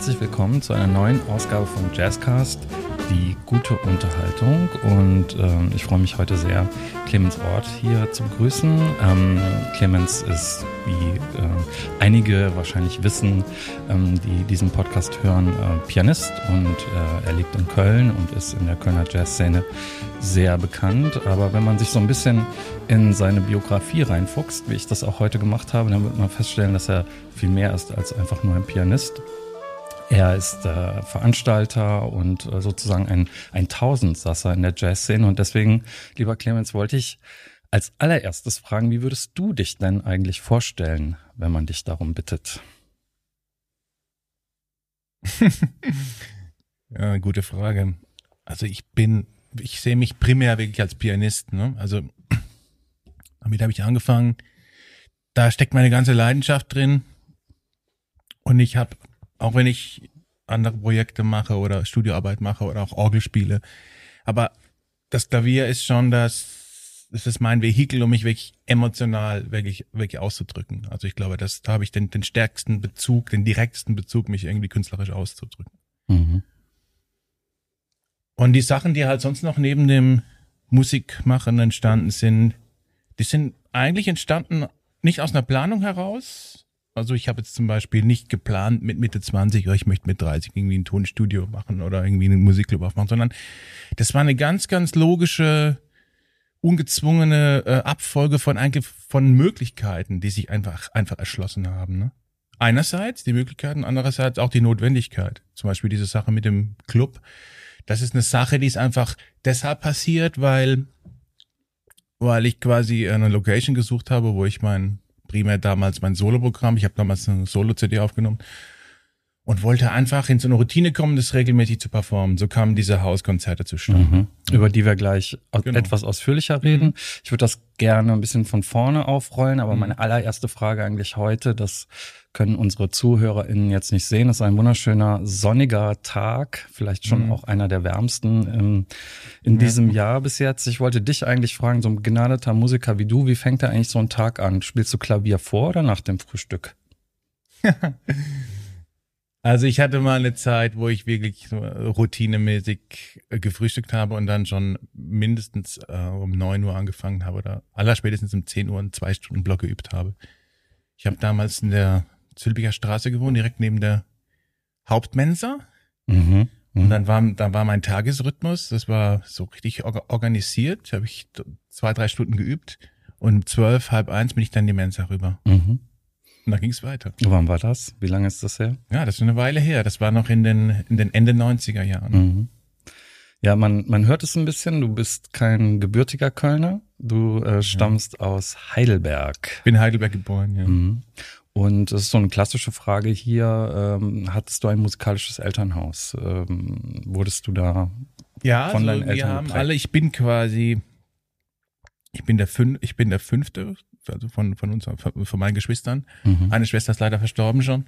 herzlich willkommen zu einer neuen Ausgabe von Jazzcast, die gute Unterhaltung. Und ähm, ich freue mich heute sehr, Clemens Ort hier zu begrüßen. Ähm, Clemens ist, wie äh, einige wahrscheinlich wissen, ähm, die diesen Podcast hören, äh, Pianist und äh, er lebt in Köln und ist in der Kölner Jazzszene sehr bekannt. Aber wenn man sich so ein bisschen in seine Biografie reinfuchst, wie ich das auch heute gemacht habe, dann wird man feststellen, dass er viel mehr ist als einfach nur ein Pianist. Er ist äh, Veranstalter und äh, sozusagen ein, ein Tausendsasser in der Jazzszene. Und deswegen, lieber Clemens, wollte ich als allererstes fragen, wie würdest du dich denn eigentlich vorstellen, wenn man dich darum bittet? ja, gute Frage. Also ich bin, ich sehe mich primär wirklich als Pianist. Ne? Also damit habe ich angefangen. Da steckt meine ganze Leidenschaft drin. Und ich habe auch wenn ich andere Projekte mache oder Studioarbeit mache oder auch Orgel spiele. Aber das Klavier ist schon das, das ist mein Vehikel, um mich wirklich emotional wirklich, wirklich auszudrücken. Also ich glaube, das, da habe ich den, den stärksten Bezug, den direktesten Bezug, mich irgendwie künstlerisch auszudrücken. Mhm. Und die Sachen, die halt sonst noch neben dem Musikmachen entstanden sind, die sind eigentlich entstanden nicht aus einer Planung heraus, also ich habe jetzt zum Beispiel nicht geplant mit Mitte 20, oder ich möchte mit 30 irgendwie ein Tonstudio machen oder irgendwie einen Musikclub aufmachen, sondern das war eine ganz, ganz logische, ungezwungene äh, Abfolge von von Möglichkeiten, die sich einfach einfach erschlossen haben. Ne? Einerseits die Möglichkeiten, andererseits auch die Notwendigkeit. Zum Beispiel diese Sache mit dem Club. Das ist eine Sache, die ist einfach deshalb passiert, weil weil ich quasi eine Location gesucht habe, wo ich mein primär damals mein Soloprogramm. Ich habe damals eine Solo-CD aufgenommen und wollte einfach in so eine Routine kommen, das regelmäßig zu performen. So kamen diese Hauskonzerte zustande. Mhm. Über die wir gleich genau. etwas ausführlicher reden. Mhm. Ich würde das gerne ein bisschen von vorne aufrollen, aber mhm. meine allererste Frage eigentlich heute, das können unsere ZuhörerInnen jetzt nicht sehen. Ist ein wunderschöner sonniger Tag, vielleicht schon mhm. auch einer der wärmsten im, in ja. diesem Jahr bis jetzt. Ich wollte dich eigentlich fragen, so ein begnadeter Musiker wie du, wie fängt da eigentlich so ein Tag an? Spielst du Klavier vor oder nach dem Frühstück? also ich hatte mal eine Zeit, wo ich wirklich so routinemäßig äh, gefrühstückt habe und dann schon mindestens äh, um neun Uhr angefangen habe oder allerspätestens um zehn Uhr einen zwei Stunden Block geübt habe. Ich habe damals in der Zülpicher Straße gewohnt, direkt neben der Hauptmensa. Mhm. Und dann war, dann war mein Tagesrhythmus, das war so richtig organisiert, habe ich zwei, drei Stunden geübt und um zwölf, halb eins bin ich dann die Mensa rüber. Mhm. Und dann ging es weiter. Wann war das? Wie lange ist das her? Ja, das ist eine Weile her. Das war noch in den, in den Ende 90er Jahren. Mhm. Ja, man, man hört es ein bisschen. Du bist kein gebürtiger Kölner. Du äh, stammst ja. aus Heidelberg. Bin Heidelberg geboren, ja. Mhm. Und das ist so eine klassische Frage hier. Ähm, hattest du ein musikalisches Elternhaus? Ähm, wurdest du da ja, von also deinen Eltern wir haben geprägt? alle, ich bin quasi, ich bin der fünf, ich bin der fünfte, also von, von uns, von meinen Geschwistern. Mhm. Eine Schwester ist leider verstorben schon.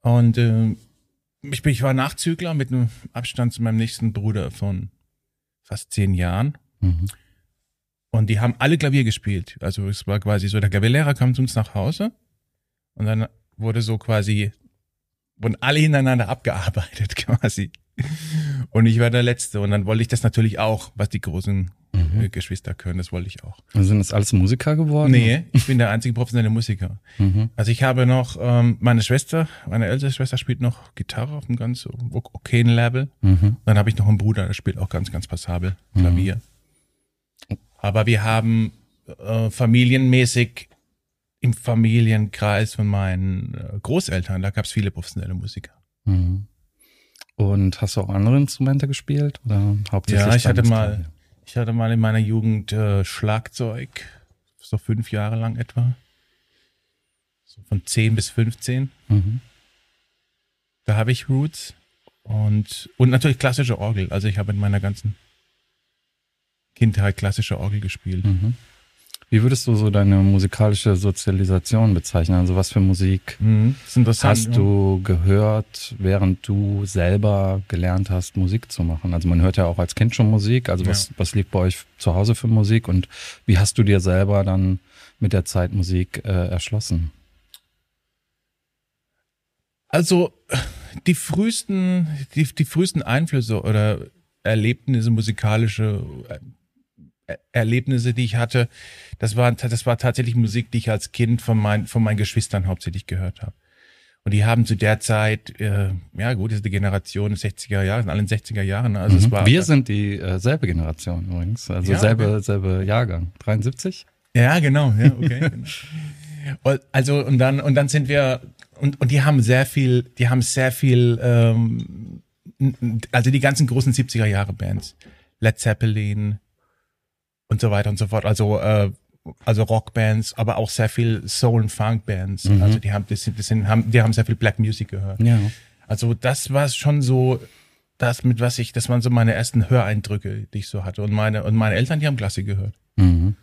Und äh, ich, bin, ich war Nachzügler mit einem Abstand zu meinem nächsten Bruder von fast zehn Jahren. Mhm. Und die haben alle Klavier gespielt. Also es war quasi so, der Klavierlehrer kam zu uns nach Hause und dann wurde so quasi, wurden alle hintereinander abgearbeitet quasi. Und ich war der Letzte. Und dann wollte ich das natürlich auch, was die großen mhm. Äh, Geschwister können, das wollte ich auch. Und sind das alles Musiker geworden? Nee, ich bin der einzige professionelle Musiker. Mhm. Also ich habe noch, ähm, meine Schwester, meine ältere Schwester spielt noch Gitarre auf einem ganz okayen Level. Mhm. Dann habe ich noch einen Bruder, der spielt auch ganz, ganz passabel Klavier. Mhm. Aber wir haben äh, familienmäßig im Familienkreis von meinen äh, Großeltern, da gab es viele professionelle Musiker. Mhm. Und hast du auch andere Instrumente gespielt oder hauptsächlich? Ja, ich hatte mal, ich hatte mal in meiner Jugend äh, Schlagzeug, so fünf Jahre lang etwa, so von zehn bis 15. Mhm. Da habe ich Roots und und natürlich klassische Orgel. Also ich habe in meiner ganzen Kindheit klassische Orgel gespielt. Mhm. Wie würdest du so deine musikalische Sozialisation bezeichnen? Also was für Musik mhm, hast du gehört, während du selber gelernt hast, Musik zu machen? Also man hört ja auch als Kind schon Musik. Also was, ja. was liegt bei euch zu Hause für Musik und wie hast du dir selber dann mit der Zeit Musik äh, erschlossen? Also die frühesten, die, die frühesten Einflüsse oder Erlebnisse, musikalische Erlebnisse, die ich hatte, das war, das war tatsächlich Musik, die ich als Kind von, mein, von meinen Geschwistern hauptsächlich gehört habe. Und die haben zu der Zeit, äh, ja gut, das ist die Generation 60er Jahre, sind alle in 60er Jahren. Ne? Also mhm. es war, Wir sind die äh, selbe Generation übrigens, also ja, selbe, okay. selbe Jahrgang, 73? Ja, genau, ja, okay. genau. Also und dann und dann sind wir und und die haben sehr viel, die haben sehr viel, ähm, also die ganzen großen 70er Jahre Bands, Led Zeppelin und so weiter und so fort. Also äh, also Rockbands, aber auch sehr viel Soul und Funk Bands. Mhm. Also die haben, das sind, das sind, haben, die haben sehr viel Black Music gehört. Ja. Also das war schon so, das mit was ich, das waren so meine ersten Höreindrücke, die ich so hatte. Und meine und meine Eltern, die haben Klassik gehört. Mhm.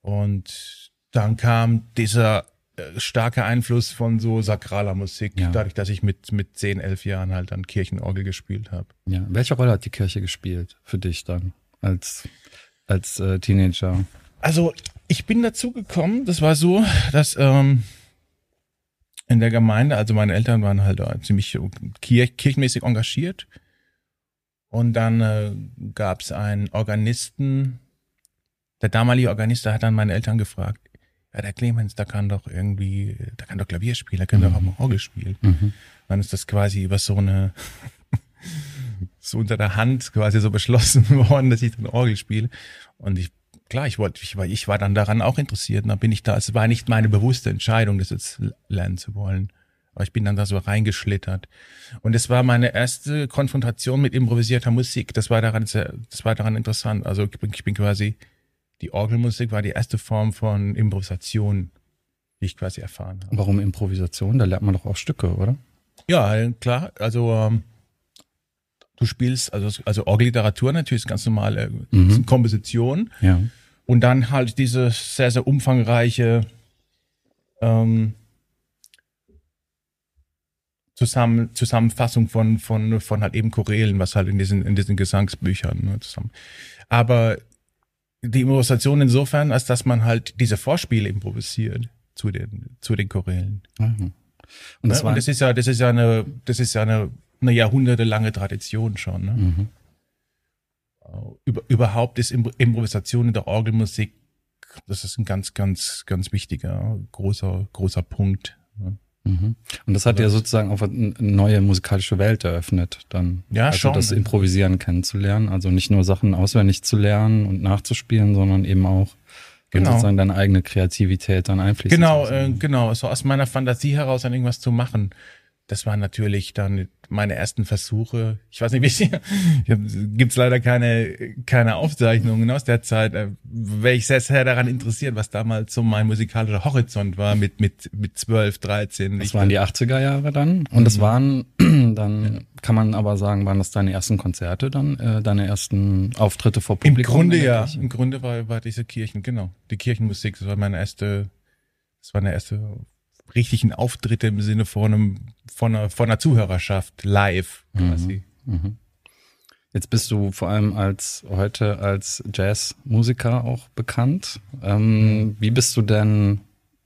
Und dann kam dieser äh, starke Einfluss von so sakraler Musik, ja. dadurch, dass ich mit mit zehn, elf Jahren halt dann Kirchenorgel gespielt habe. Ja. Welche Rolle hat die Kirche gespielt für dich dann als als äh, Teenager? Also ich bin dazu gekommen, das war so, dass ähm, in der Gemeinde, also meine Eltern waren halt ziemlich kirch kirchenmäßig engagiert. Und dann äh, gab es einen Organisten, der damalige Organist, der hat dann meine Eltern gefragt, ja, der Clemens, der kann doch irgendwie, der kann doch Klavier spielen, der kann mhm. doch auch mal Orgel spielen. Mhm. Dann ist das quasi über so eine, so unter der Hand quasi so beschlossen worden, dass ich dann Orgel spiele. Und ich klar, ich wollte, ich war, ich war dann daran auch interessiert. Und dann bin ich da, es war nicht meine bewusste Entscheidung, das jetzt lernen zu wollen. Aber ich bin dann da so reingeschlittert. Und es war meine erste Konfrontation mit improvisierter Musik. Das war daran, das war daran interessant. Also ich bin, ich bin quasi, die Orgelmusik war die erste Form von Improvisation, die ich quasi erfahren habe. Warum Improvisation? Da lernt man doch auch Stücke, oder? Ja, klar. Also ähm, du spielst, also, also Orgelliteratur natürlich ist ganz normale mhm. Komposition. Ja. Und dann halt diese sehr, sehr umfangreiche ähm, Zusammen, Zusammenfassung von, von, von halt eben Chorälen, was halt in diesen, in diesen Gesangsbüchern ne, zusammen. Aber die Improvisation insofern, als dass man halt diese Vorspiele improvisiert zu den, zu den Chorälen. Mhm. Und, das, ne? Und das ist ja, das ist ja eine, das ist ja eine eine jahrhundertelange Tradition schon. Ne? Mhm. Über, überhaupt ist Improvisation in der Orgelmusik, das ist ein ganz, ganz, ganz wichtiger, großer, großer Punkt. Ne? Mhm. Und das hat ja sozusagen auch eine neue musikalische Welt eröffnet, dann. Ja, also schon. Das Improvisieren kennenzulernen. Also nicht nur Sachen auswendig zu lernen und nachzuspielen, sondern eben auch genau. sozusagen deine eigene Kreativität dann einfließen Genau, äh, genau. So aus meiner Fantasie heraus dann irgendwas zu machen das waren natürlich dann meine ersten Versuche. Ich weiß nicht, wie sie, gibt's leider keine, keine Aufzeichnungen aus der Zeit. Äh, wäre ich sehr, sehr daran interessiert, was damals so mein musikalischer Horizont war mit, mit, mit 12, 13. Das ich waren die 80er Jahre dann. Und das mhm. waren, dann ja. kann man aber sagen, waren das deine ersten Konzerte dann, äh, deine ersten Auftritte vor Publikum? Im Grunde ja. Im Grunde war, war diese Kirchen, genau. Die Kirchenmusik, das war meine erste, das war eine erste richtigen Auftritte im Sinne von einem, von einer, von einer Zuhörerschaft live quasi. Mhm, mh. Jetzt bist du vor allem als heute als Jazzmusiker auch bekannt. Ähm, mhm. Wie bist du denn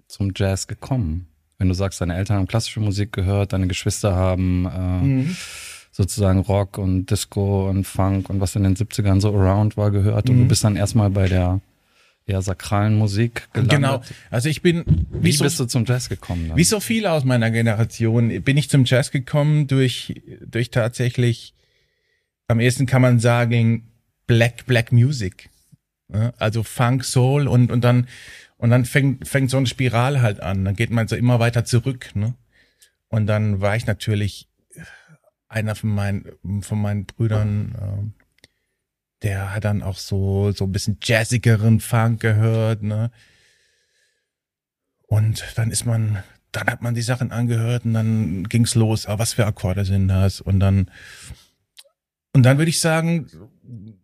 zum Jazz gekommen? Wenn du sagst, deine Eltern haben klassische Musik gehört, deine Geschwister haben äh, mhm. sozusagen Rock und Disco und Funk und was in den 70ern so around war gehört und du mhm. bist dann erstmal bei der eher sakralen Musik gelandet. Genau. Also ich bin. Wie, wie so, bist du zum Jazz gekommen? Dann? Wie so viele aus meiner Generation bin ich zum Jazz gekommen durch durch tatsächlich am ehesten kann man sagen Black Black Music. Also Funk, Soul und und dann und dann fängt fängt so eine Spirale halt an. Dann geht man so immer weiter zurück. Ne? Und dann war ich natürlich einer von meinen von meinen Brüdern. Der hat dann auch so, so ein bisschen jazzigeren Funk gehört, ne? Und dann ist man, dann hat man die Sachen angehört und dann ging's los, ah, was für Akkorde sind das? Und dann, und dann würde ich sagen,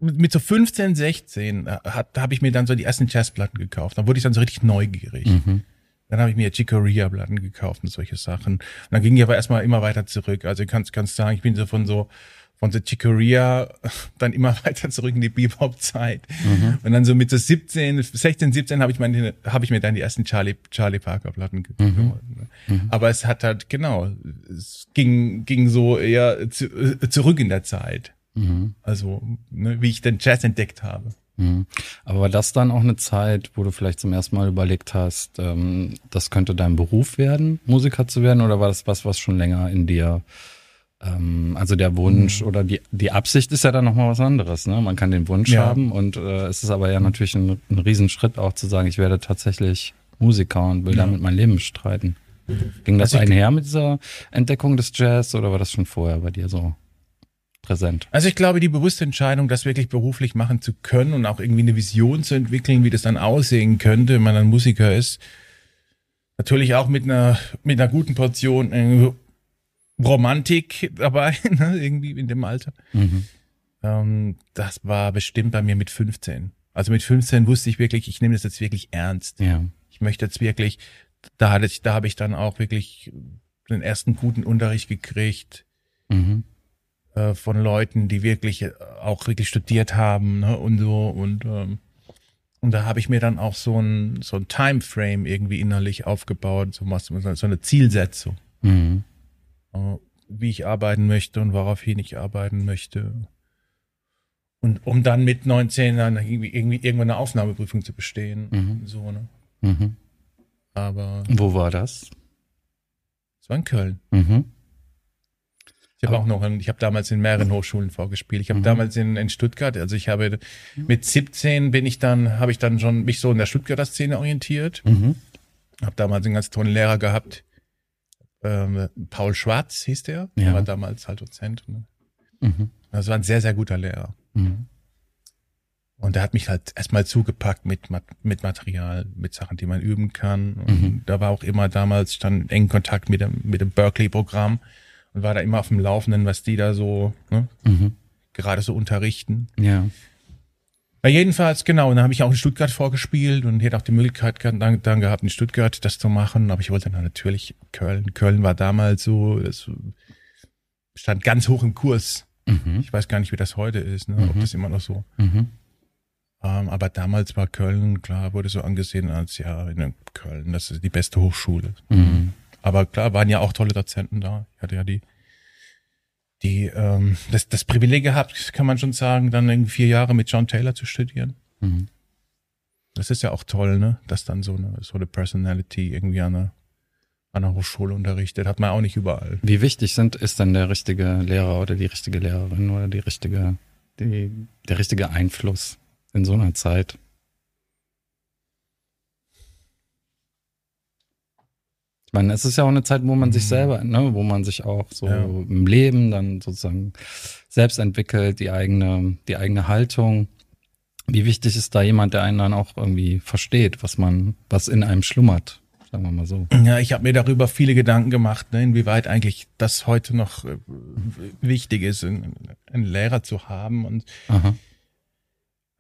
mit so 15, 16 äh, hat, habe ich mir dann so die ersten Jazzplatten gekauft. Dann wurde ich dann so richtig neugierig. Mhm. Dann habe ich mir Chicoria-Platten gekauft und solche Sachen. Und dann ging ich aber erstmal immer weiter zurück. Also ich kann, kann sagen, ich bin so von so von der Chicoria dann immer weiter zurück in die Bebop-Zeit. Mhm. Und dann so mit so 17, 16, 17 habe ich, meine, hab ich mir dann die ersten Charlie, Charlie Parker-Platten mhm. geholt. Ne? Mhm. Aber es hat halt, genau, es ging, ging so eher zu, äh, zurück in der Zeit. Mhm. Also, ne, wie ich den Jazz entdeckt habe. Mhm. Aber war das dann auch eine Zeit, wo du vielleicht zum ersten Mal überlegt hast, ähm, das könnte dein Beruf werden, Musiker zu werden, oder war das was, was schon länger in dir ähm, also der Wunsch mhm. oder die, die Absicht ist ja dann nochmal was anderes. Ne? Man kann den Wunsch ja. haben und äh, es ist aber ja natürlich ein, ein Riesenschritt auch zu sagen, ich werde tatsächlich Musiker und will ja. damit mein Leben bestreiten. Ging das also einher mit dieser Entdeckung des Jazz oder war das schon vorher bei dir so präsent? Also ich glaube, die bewusste Entscheidung, das wirklich beruflich machen zu können und auch irgendwie eine Vision zu entwickeln, wie das dann aussehen könnte, wenn man ein Musiker ist, natürlich auch mit einer, mit einer guten Portion äh, Romantik dabei, ne, irgendwie in dem Alter. Mhm. Ähm, das war bestimmt bei mir mit 15. Also mit 15 wusste ich wirklich, ich nehme das jetzt wirklich ernst. Ja. Ich möchte jetzt wirklich, da hatte ich, da habe ich dann auch wirklich den ersten guten Unterricht gekriegt mhm. äh, von Leuten, die wirklich äh, auch wirklich studiert haben ne, und so und ähm, und da habe ich mir dann auch so ein so ein Timeframe irgendwie innerlich aufgebaut, so, so eine Zielsetzung. Mhm. Äh, wie ich arbeiten möchte und woraufhin ich arbeiten möchte. Und um dann mit 19 dann irgendwie, irgendwie irgendwann eine Aufnahmeprüfung zu bestehen. Mhm. So, ne? Mhm. Aber. Wo war das? Es war in Köln. Mhm. Ich habe auch noch, ich habe damals in mehreren Hochschulen vorgespielt. Ich habe mhm. damals in, in Stuttgart, also ich habe mit 17 bin ich dann, habe ich dann schon mich so in der Stuttgarter Szene orientiert. Mhm. Habe damals einen ganz tollen Lehrer gehabt, ähm, Paul Schwarz hieß der, ja. der war damals halt Dozent. Ne? Mhm. Das war ein sehr, sehr guter Lehrer. Mhm. Und der hat mich halt erstmal zugepackt mit, mit Material, mit Sachen, die man üben kann. Und mhm. da war auch immer damals, stand engen Kontakt mit dem, mit dem Berkeley-Programm und war da immer auf dem Laufenden, was die da so ne, mhm. gerade so unterrichten. Ja. Ja, jedenfalls, genau. Und dann habe ich auch in Stuttgart vorgespielt und hätte auch die Möglichkeit dann, dann gehabt, in Stuttgart das zu machen. Aber ich wollte dann natürlich Köln. Köln war damals so, es stand ganz hoch im Kurs. Mhm. Ich weiß gar nicht, wie das heute ist, ne? Mhm. ob das immer noch so. Mhm. Ähm, aber damals war Köln, klar, wurde so angesehen als, ja, in Köln, das ist die beste Hochschule. Mhm. Aber klar, waren ja auch tolle Dozenten da. Ich hatte ja die die ähm, das, das Privileg gehabt, kann man schon sagen, dann irgendwie vier Jahre mit John Taylor zu studieren. Mhm. Das ist ja auch toll, ne? Dass dann so eine, so eine Personality irgendwie an einer, an einer Hochschule unterrichtet. Hat man auch nicht überall. Wie wichtig sind, ist dann der richtige Lehrer oder die richtige Lehrerin oder die richtige, die, der richtige Einfluss in so einer Zeit? Meine, es ist ja auch eine Zeit, wo man sich mhm. selber, ne, wo man sich auch so ja. im Leben dann sozusagen selbst entwickelt, die eigene, die eigene Haltung. Wie wichtig ist da jemand, der einen dann auch irgendwie versteht, was man, was in einem schlummert, sagen wir mal so. Ja, ich habe mir darüber viele Gedanken gemacht, ne, inwieweit eigentlich das heute noch äh, wichtig ist, einen Lehrer zu haben und Aha.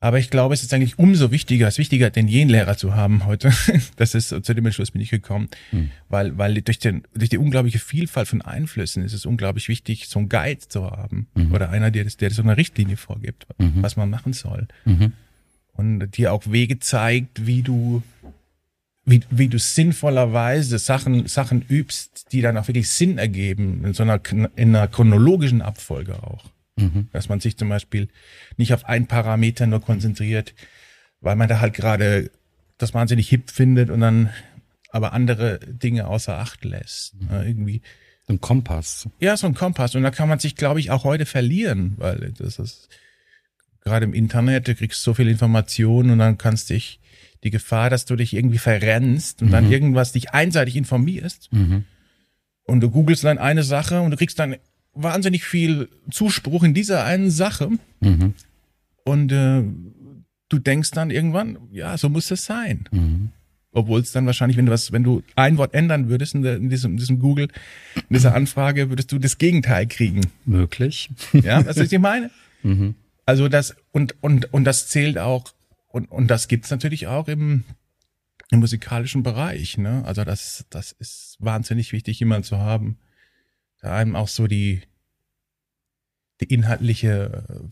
Aber ich glaube, es ist eigentlich umso wichtiger, es ist wichtiger, den jenen Lehrer zu haben heute. Das ist, zu dem Entschluss bin ich gekommen. Hm. Weil, weil durch den, durch die unglaubliche Vielfalt von Einflüssen ist es unglaublich wichtig, so einen Guide zu haben. Mhm. Oder einer, der das, der so eine Richtlinie vorgibt, mhm. was man machen soll. Mhm. Und dir auch Wege zeigt, wie du, wie, wie du sinnvollerweise Sachen, Sachen übst, die dann auch wirklich Sinn ergeben, in so einer, in einer chronologischen Abfolge auch. Mhm. Dass man sich zum Beispiel nicht auf ein Parameter nur konzentriert, weil man da halt gerade das wahnsinnig hip findet und dann aber andere Dinge außer Acht lässt. Mhm. irgendwie. So ein Kompass. Ja, so ein Kompass. Und da kann man sich, glaube ich, auch heute verlieren, weil das ist gerade im Internet, du kriegst so viel Informationen und dann kannst dich die Gefahr, dass du dich irgendwie verrennst und mhm. dann irgendwas dich einseitig informierst. Mhm. Und du googelst dann eine Sache und du kriegst dann wahnsinnig viel Zuspruch in dieser einen Sache. Mhm. Und äh, du denkst dann irgendwann, ja, so muss es sein. Mhm. Obwohl es dann wahrscheinlich, wenn du was, wenn du ein Wort ändern würdest in, der, in, diesem, in diesem Google, in dieser Anfrage, würdest du das Gegenteil kriegen. Möglich. Ja, was ich meine? Mhm. Also das, und, und, und das zählt auch, und, und das gibt's natürlich auch im, im musikalischen Bereich. Ne? Also das, das ist wahnsinnig wichtig, jemanden zu haben, einem auch so die, die inhaltliche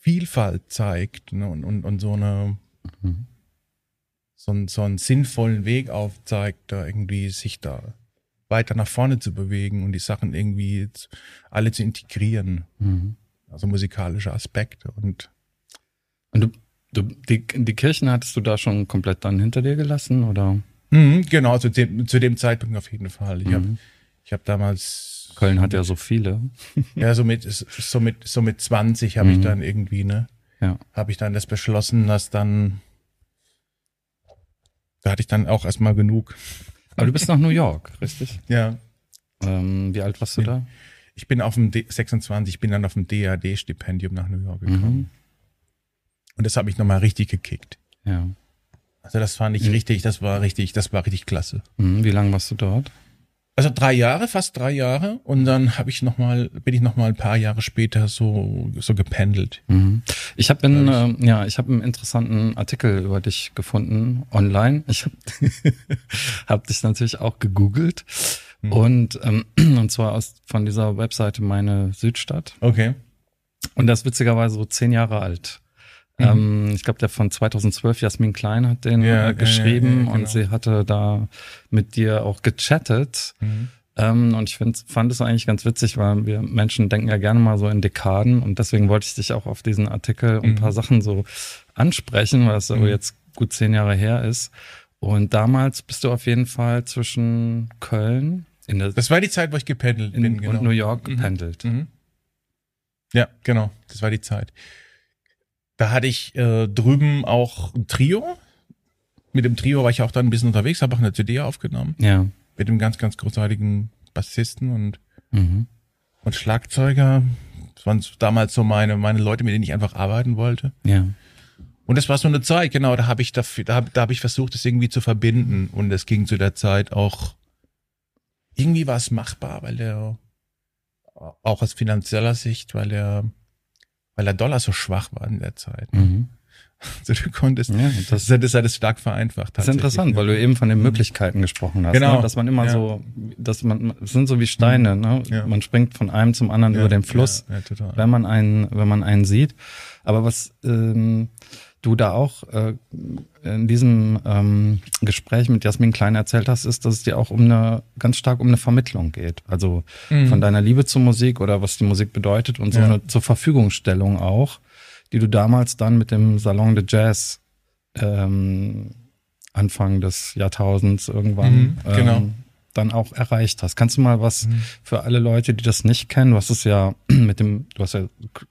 Vielfalt zeigt ne? und, und, und so eine mhm. so, einen, so einen sinnvollen Weg aufzeigt, da irgendwie sich da weiter nach vorne zu bewegen und die Sachen irgendwie alle zu integrieren. Mhm. Also musikalische Aspekte und und du, du, die, die Kirchen hattest du da schon komplett dann hinter dir gelassen, oder? Mhm, genau, zu dem, zu dem Zeitpunkt auf jeden Fall. Ich mhm. habe ich hab damals. Köln hat ja so viele. ja, so mit, so mit, so mit 20 habe mhm. ich dann irgendwie, ne? Ja. Habe ich dann das beschlossen, dass dann. Da hatte ich dann auch erstmal genug. Aber du bist nach New York, richtig? Ja. Ähm, wie alt warst du da? Ich bin auf dem D 26, ich bin dann auf dem DAD-Stipendium nach New York gekommen. Mhm. Und das hat mich nochmal richtig gekickt. Ja. Also das fand ich mhm. richtig, das war richtig, das war richtig klasse. Mhm. Wie lange warst du dort? Also drei Jahre, fast drei Jahre. Und dann habe ich noch mal, bin ich noch mal ein paar Jahre später so so gependelt. Mhm. Ich habe in, äh, ja, ich habe einen interessanten Artikel über dich gefunden online. Ich habe hab dich natürlich auch gegoogelt mhm. und ähm, und zwar aus von dieser Webseite meine Südstadt. Okay. Und das ist witzigerweise so zehn Jahre alt. Mhm. Ähm, ich glaube, der von 2012, Jasmin Klein, hat den ja, äh, geschrieben ja, ja, genau. und sie hatte da mit dir auch gechattet. Mhm. Ähm, und ich find, fand es eigentlich ganz witzig, weil wir Menschen denken ja gerne mal so in Dekaden und deswegen wollte ich dich auch auf diesen Artikel und ein paar mhm. Sachen so ansprechen, weil es mhm. jetzt gut zehn Jahre her ist. Und damals bist du auf jeden Fall zwischen Köln in der Das war die Zeit, wo ich gependelt in, bin, genau. Und New York mhm. gependelt. Mhm. Ja, genau. Das war die Zeit. Da hatte ich äh, drüben auch ein Trio. Mit dem Trio war ich auch dann ein bisschen unterwegs, habe auch eine CD aufgenommen. Ja. Mit dem ganz, ganz großartigen Bassisten und, mhm. und Schlagzeuger. Das waren damals so meine, meine Leute, mit denen ich einfach arbeiten wollte. Ja. Und das war so eine Zeit, genau, da habe ich dafür, da habe da hab ich versucht, das irgendwie zu verbinden. Und es ging zu der Zeit auch, irgendwie war es machbar, weil der, auch aus finanzieller Sicht, weil der weil der Dollar so schwach war in der Zeit. Mhm. Also du konntest, ja, das, das hat es stark vereinfacht. Das ist interessant, weil du eben von den mhm. Möglichkeiten gesprochen hast. Genau. Ne? Dass man immer ja. so, dass man, es sind so wie Steine, ne? Ja. Man springt von einem zum anderen über den Fluss, wenn man einen, wenn man einen sieht. Aber was, ähm, du da auch äh, in diesem ähm, Gespräch mit Jasmin Klein erzählt hast, ist, dass es dir auch um eine ganz stark um eine Vermittlung geht. Also mhm. von deiner Liebe zur Musik oder was die Musik bedeutet und so ja. eine zur Verfügungstellung auch, die du damals dann mit dem Salon de Jazz ähm, Anfang des Jahrtausends irgendwann mhm, genau. ähm, dann auch erreicht hast. Kannst du mal was mhm. für alle Leute, die das nicht kennen? Du hast es ja mit dem, du hast ja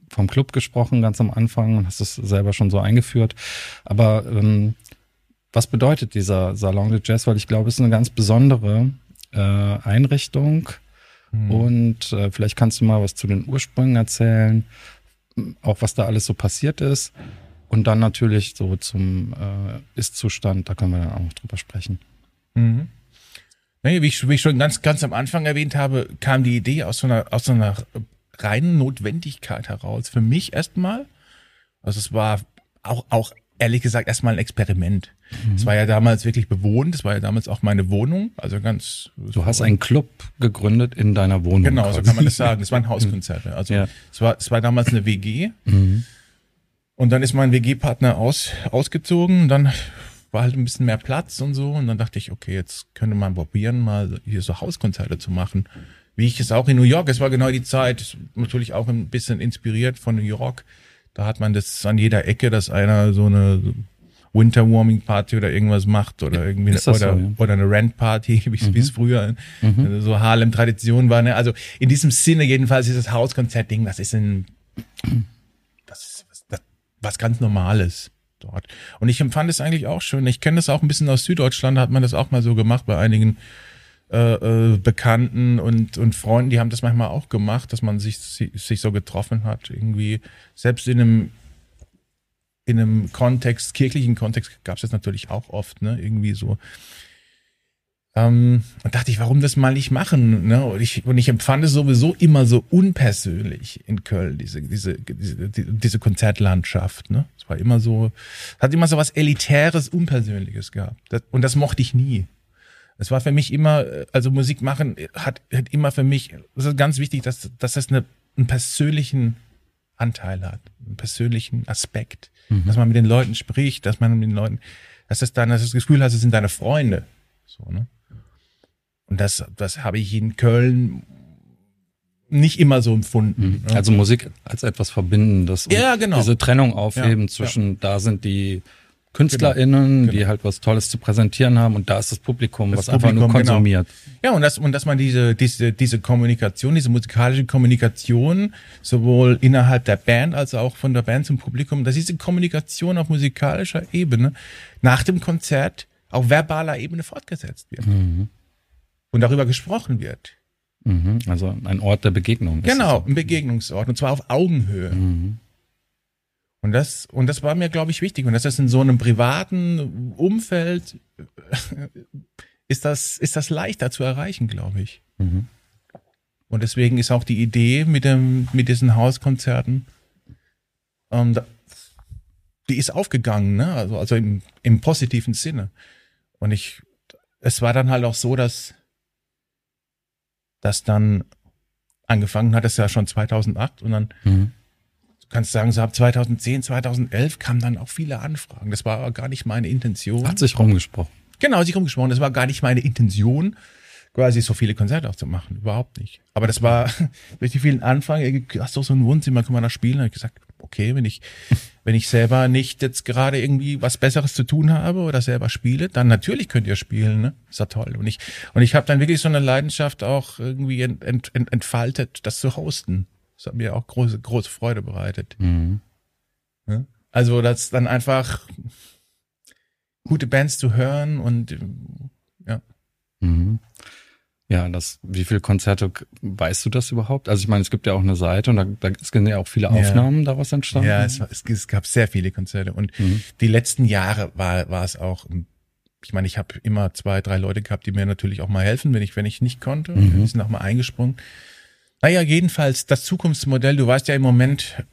vom Club gesprochen ganz am Anfang und hast es selber schon so eingeführt. Aber ähm, was bedeutet dieser Salon de Jazz? Weil ich glaube, es ist eine ganz besondere äh, Einrichtung. Mhm. Und äh, vielleicht kannst du mal was zu den Ursprüngen erzählen, auch was da alles so passiert ist. Und dann natürlich so zum äh, Ist-Zustand, da können wir dann auch noch drüber sprechen. Mhm. Nee, wie, ich, wie ich schon ganz, ganz am Anfang erwähnt habe, kam die Idee aus so einer, aus so einer reinen Notwendigkeit heraus. Für mich erstmal. Also es war auch, auch ehrlich gesagt erstmal ein Experiment. Mhm. Es war ja damals wirklich bewohnt. Es war ja damals auch meine Wohnung. Also ganz. Du hast einen Club gegründet in deiner Wohnung. Genau, quasi. so kann man das sagen. Es waren Hauskonzerte. Also ja. es war, es war damals eine WG. Mhm. Und dann ist mein WG-Partner aus, ausgezogen. Dann war halt ein bisschen mehr Platz und so. Und dann dachte ich, okay, jetzt könnte man probieren, mal hier so Hauskonzerte zu machen. Wie ich es auch in New York, es war genau die Zeit, natürlich auch ein bisschen inspiriert von New York. Da hat man das an jeder Ecke, dass einer so eine Winter Warming Party oder irgendwas macht oder irgendwie eine, oder, so, ja? oder eine Rent Party, wie mhm. es früher mhm. so Harlem Tradition war. Ne? Also in diesem Sinne jedenfalls ist das Hauskonzert-Ding, das ist ein, das ist was, das, was ganz Normales dort. Und ich empfand es eigentlich auch schön. Ich kenne das auch ein bisschen aus Süddeutschland, hat man das auch mal so gemacht bei einigen äh, äh, Bekannten und, und Freunden, die haben das manchmal auch gemacht, dass man sich, sich so getroffen hat. Irgendwie, selbst in einem, in einem Kontext, kirchlichen Kontext gab es das natürlich auch oft, ne? Irgendwie so ähm, und dachte ich, warum das mal nicht machen? Ne? Und, ich, und ich empfand es sowieso immer so unpersönlich in Köln, diese, diese, diese, diese Konzertlandschaft. Ne? Es war immer so, hat immer so was Elitäres, Unpersönliches gehabt. Das, und das mochte ich nie. Es war für mich immer, also Musik machen hat, hat immer für mich, es ist ganz wichtig, dass, dass das eine einen persönlichen Anteil hat, einen persönlichen Aspekt, mhm. dass man mit den Leuten spricht, dass man mit den Leuten, dass es dann, dass das Gefühl hast, es sind deine Freunde. So, ne? Und das, das habe ich in Köln nicht immer so empfunden. Mhm. Also Musik als etwas Verbindendes. Ja, genau. Diese Trennung aufheben ja, zwischen, ja. da sind die KünstlerInnen, genau. die halt was Tolles zu präsentieren haben und da ist das Publikum, das was Publikum, einfach nur genau. konsumiert. Genau. Ja, und das, und dass man diese, diese, diese Kommunikation, diese musikalische Kommunikation, sowohl innerhalb der Band als auch von der Band zum Publikum, dass diese Kommunikation auf musikalischer Ebene nach dem Konzert auf verbaler Ebene fortgesetzt wird. Mhm. Und darüber gesprochen wird. Mhm. Also ein Ort der Begegnung. Genau, ein Begegnungsort. Und zwar auf Augenhöhe. Mhm. Und das, und das war mir, glaube ich, wichtig. Und das ist in so einem privaten Umfeld, ist das, ist das leichter zu erreichen, glaube ich. Mhm. Und deswegen ist auch die Idee mit dem, mit diesen Hauskonzerten, ähm, die ist aufgegangen, ne? Also, also im, im positiven Sinne. Und ich, es war dann halt auch so, dass, dass dann angefangen hat, es ja schon 2008 und dann mhm kannst sagen, so ab 2010, 2011 kamen dann auch viele Anfragen. Das war aber gar nicht meine Intention. Hat sich rumgesprochen. Genau, hat sich rumgesprochen. Das war gar nicht meine Intention, quasi so viele Konzerte auch zu machen. Überhaupt nicht. Aber das war durch die vielen Anfragen, hast du so ein Wohnzimmer, kann man da spielen? Da habe ich gesagt, okay, wenn ich, wenn ich selber nicht jetzt gerade irgendwie was Besseres zu tun habe oder selber spiele, dann natürlich könnt ihr spielen, ne? Ist ja toll. Und ich, und ich habe dann wirklich so eine Leidenschaft auch irgendwie ent, ent, entfaltet, das zu hosten. Das hat mir auch große, große Freude bereitet. Mhm. Ja? Also, das dann einfach gute Bands zu hören und ja. Mhm. Ja, das, wie viele Konzerte weißt du das überhaupt? Also ich meine, es gibt ja auch eine Seite und da, da sind ja auch viele Aufnahmen ja. daraus entstanden. Ja, es, es, es, gab sehr viele Konzerte und mhm. die letzten Jahre war, war es auch. Ich meine, ich habe immer zwei, drei Leute gehabt, die mir natürlich auch mal helfen, wenn ich, wenn ich nicht konnte. Mhm. Die sind auch mal eingesprungen. Naja, jedenfalls das Zukunftsmodell, du weißt ja im Moment,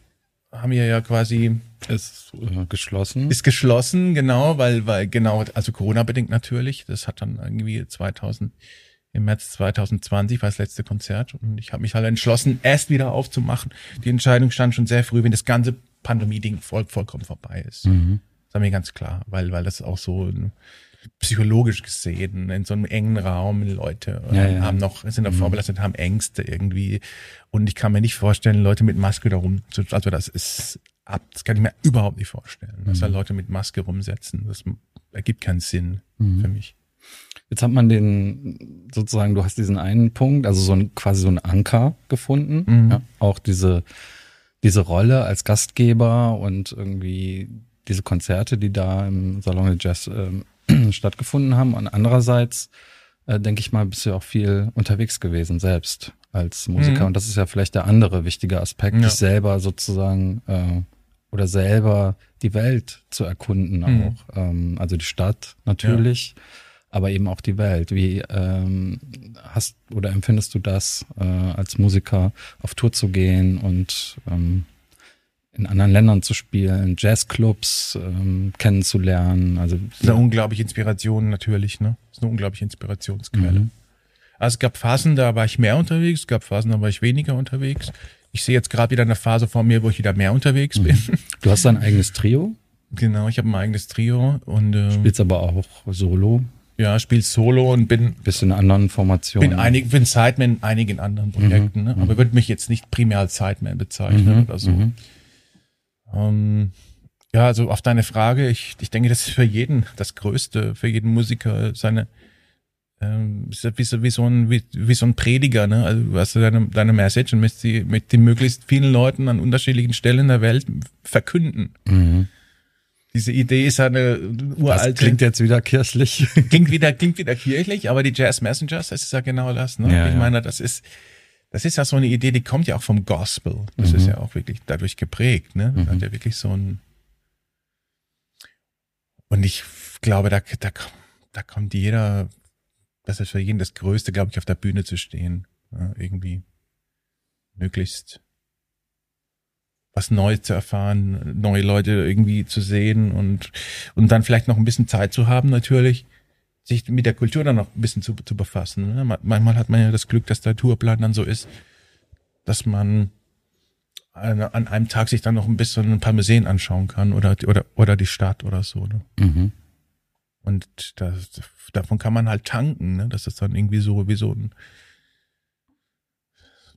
haben wir ja quasi ist äh, geschlossen. Ist geschlossen, genau, weil, weil genau, also Corona-bedingt natürlich. Das hat dann irgendwie 2000, im März 2020 war das letzte Konzert und ich habe mich halt entschlossen, erst wieder aufzumachen. Die Entscheidung stand schon sehr früh, wenn das ganze Pandemie-Ding voll, vollkommen vorbei ist. Mhm. Das war mir ganz klar, weil, weil das auch so psychologisch gesehen in so einem engen Raum Leute ja, ja. haben noch sind noch mhm. vorbelastet haben Ängste irgendwie und ich kann mir nicht vorstellen Leute mit Maske darum also das ist ab das kann ich mir überhaupt nicht vorstellen dass mhm. da Leute mit Maske rumsetzen das ergibt keinen Sinn mhm. für mich Jetzt hat man den sozusagen, du hast diesen einen Punkt, also so ein quasi so ein Anker gefunden, mhm. ja, auch diese diese Rolle als Gastgeber und irgendwie diese Konzerte, die da im Salon de Jazz ähm, stattgefunden haben. Und andererseits, äh, denke ich mal, bist du auch viel unterwegs gewesen selbst als Musiker. Mhm. Und das ist ja vielleicht der andere wichtige Aspekt, ja. dich selber sozusagen äh, oder selber die Welt zu erkunden mhm. auch. Ähm, also die Stadt natürlich, ja. Aber eben auch die Welt. Wie ähm, hast oder empfindest du das, äh, als Musiker auf Tour zu gehen und ähm, in anderen Ländern zu spielen, Jazzclubs ähm, kennenzulernen. Also das ist eine unglaubliche Inspiration natürlich, ne? Das ist eine unglaubliche Inspirationsquelle. Mhm. Also es gab Phasen, da war ich mehr unterwegs, es gab Phasen, da war ich weniger unterwegs. Ich sehe jetzt gerade wieder eine Phase vor mir, wo ich wieder mehr unterwegs mhm. bin. Du hast dein eigenes Trio? Genau, ich habe ein eigenes Trio und äh, spielst aber auch Solo. Ja, spiel Solo und bin bisschen in anderen Formationen. Bin einig, bin Sideman in einigen anderen Projekten, mhm, ne? aber mhm. würde mich jetzt nicht primär als Sideman bezeichnen mhm, oder so. Mhm. Ähm, ja, also auf deine Frage, ich, ich denke, das ist für jeden das Größte, für jeden Musiker seine, ähm, wie so, wie so ein, wie, wie so ein Prediger, ne? Also du hast deine, deine Message und möchtest die mit den möglichst vielen Leuten an unterschiedlichen Stellen der Welt verkünden. Mhm. Diese Idee ist eine uralte. Das klingt jetzt wieder kirchlich. Klingt wieder, klingt wieder kirchlich, aber die Jazz Messengers, das ist ja genau das, ne? Ja, ich meine, das ist, das ist ja so eine Idee, die kommt ja auch vom Gospel. Das mhm. ist ja auch wirklich dadurch geprägt. Ne? Das mhm. hat ja wirklich so ein. Und ich glaube, da, da, da kommt jeder, das ist für jeden das Größte, glaube ich, auf der Bühne zu stehen. Ja, irgendwie möglichst was Neues zu erfahren, neue Leute irgendwie zu sehen und, und dann vielleicht noch ein bisschen Zeit zu haben, natürlich sich mit der Kultur dann noch ein bisschen zu, zu befassen. Ne? Manchmal hat man ja das Glück, dass der Tourplan dann so ist, dass man an, an einem Tag sich dann noch ein bisschen ein paar Museen anschauen kann oder, oder, oder die Stadt oder so. Ne? Mhm. Und das, davon kann man halt tanken, ne? Das ist dann irgendwie so wie so ein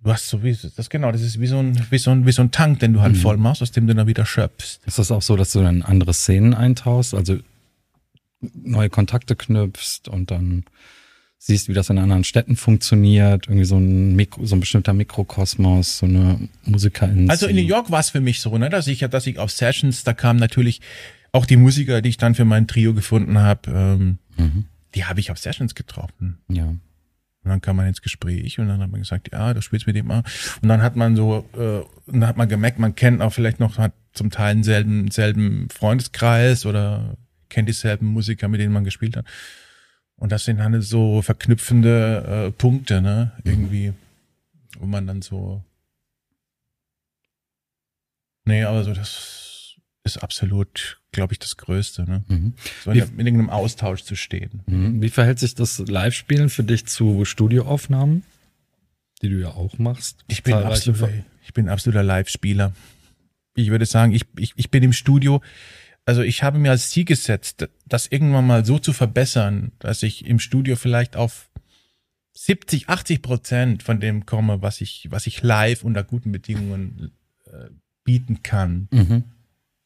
Du hast so wie das genau, das ist wie so ein wie so ein wie so ein Tank, den du halt Mhm. voll machst, aus dem du dann wieder schöpfst. Ist das auch so, dass du dann andere Szenen eintauchst, also neue Kontakte knüpfst und dann siehst, wie das in anderen Städten funktioniert, irgendwie so ein Mikro, so ein bestimmter Mikrokosmos, so eine Musikerinsel. Also in New York war es für mich so, ne, dass ich dass ich auf Sessions, da kamen natürlich auch die Musiker, die ich dann für mein Trio gefunden habe, ähm, Mhm. die habe ich auf Sessions getroffen. Ja. Und dann kam man ins Gespräch und dann hat man gesagt, ja, du spielst mit dem mal. Und dann hat man so, äh, und dann hat man gemerkt, man kennt auch vielleicht noch, hat zum Teil einen selben, Freundeskreis oder kennt dieselben Musiker, mit denen man gespielt hat. Und das sind dann so verknüpfende äh, Punkte, ne? Irgendwie, wo man dann so. Nee, aber so, das ist absolut, glaube ich, das Größte, ne? Mhm. So in, in irgendeinem Austausch zu stehen. Mhm. Wie verhält sich das Live-Spielen für dich zu Studioaufnahmen, die du ja auch machst? Ich bin, absoluter, ich bin absoluter Live-Spieler. Ich würde sagen, ich, ich, ich bin im Studio, also ich habe mir als Ziel gesetzt, das irgendwann mal so zu verbessern, dass ich im Studio vielleicht auf 70, 80 Prozent von dem komme, was ich, was ich live unter guten Bedingungen äh, bieten kann. Mhm.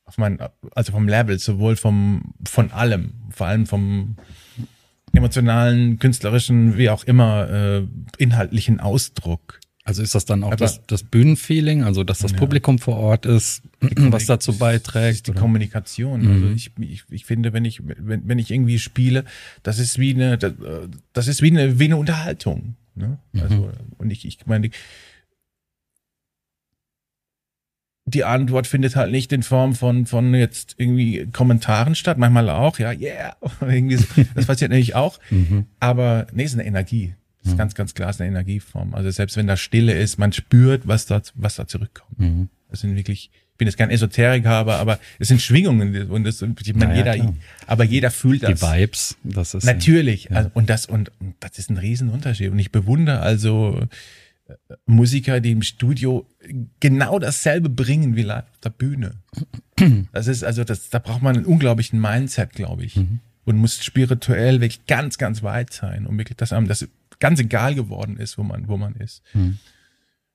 Auf mein, also vom Level, sowohl vom, von allem, vor allem vom emotionalen, künstlerischen, wie auch immer, äh, inhaltlichen Ausdruck. Also ist das dann auch Aber- das, das Bühnenfeeling, also dass das Ja. Publikum vor Ort ist, was dazu beiträgt? die oder? Kommunikation. Mhm. Also ich, ich, ich finde, wenn ich, wenn, wenn ich irgendwie spiele, das ist wie eine, das, äh, das ist wie eine, wie eine Unterhaltung. Ne? Mhm. Also, und ich, ich meine, die Antwort findet halt nicht in Form von, von jetzt irgendwie Kommentaren statt, manchmal auch, ja, yeah, irgendwie so. Das passiert natürlich auch. Mhm. Aber nee, es ist eine Energie. Das ist ganz, ganz klar, es ist eine Energieform. Also selbst wenn da Stille ist, man spürt, was da, was da zurückkommt. Mhm. Das sind wirklich, ich bin jetzt kein Esoteriker, aber, aber es sind Schwingungen und das, ich meine, Na ja, jeder, klar. aber jeder fühlt Die das. Vibes, das ist Natürlich. Ja. Also, und das, und, und das ist ein Riesenunterschied. Und ich bewundere also Musiker, die im Studio genau dasselbe bringen wie live auf der Bühne. Das ist also, das, da braucht man einen unglaublichen Mindset, glaube ich. Mhm. Und muss spirituell wirklich ganz, ganz weit sein, um wirklich das einem, das ganz egal geworden ist, wo man, wo man ist. Mhm.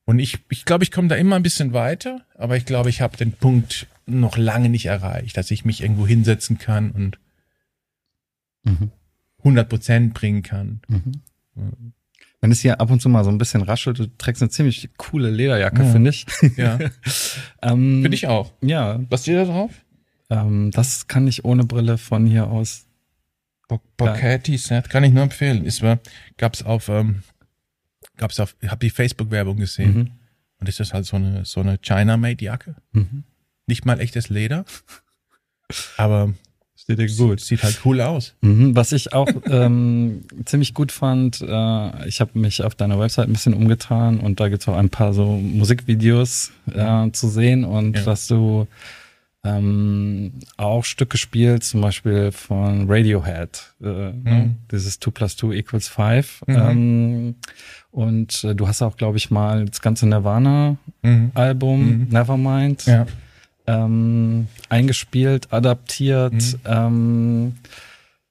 Und ich, ich glaube, ich komme da immer ein bisschen weiter, aber ich glaube, ich habe den Punkt noch lange nicht erreicht, dass ich mich irgendwo hinsetzen kann und Mhm. 100 Prozent bringen kann. Mhm. Wenn es hier ab und zu mal so ein bisschen raschelt, du trägst eine ziemlich coole Lederjacke, Ja. finde ich. Ja, ähm, finde ich auch. Ja, Was steht da drauf? ähm, das kann ich ohne Brille von hier aus. Bo Bocchetti Set, kann ich nur empfehlen. Ist war, gab's auf, ähm, gab's auf, ich habe die Facebook-Werbung gesehen. Mhm. Und ist das halt so eine, so eine China-Made-Jacke. Mhm. Nicht mal echtes Leder. Aber Steht dir sieht halt cool aus. Mhm, was ich auch ähm, ziemlich gut fand, äh, ich habe mich auf deiner Website ein bisschen umgetan und da gibt's auch ein paar so Musikvideos äh, zu sehen und Ja. dass du ähm, auch Stücke spielst, zum Beispiel von Radiohead, äh, ne? dieses 2 plus 2 equals 5. Mhm. Ähm, und äh, du hast auch, glaube ich, mal das ganze Nirvana-Album Mhm. Nevermind Ja. ähm, eingespielt, adaptiert. Mhm. Ähm,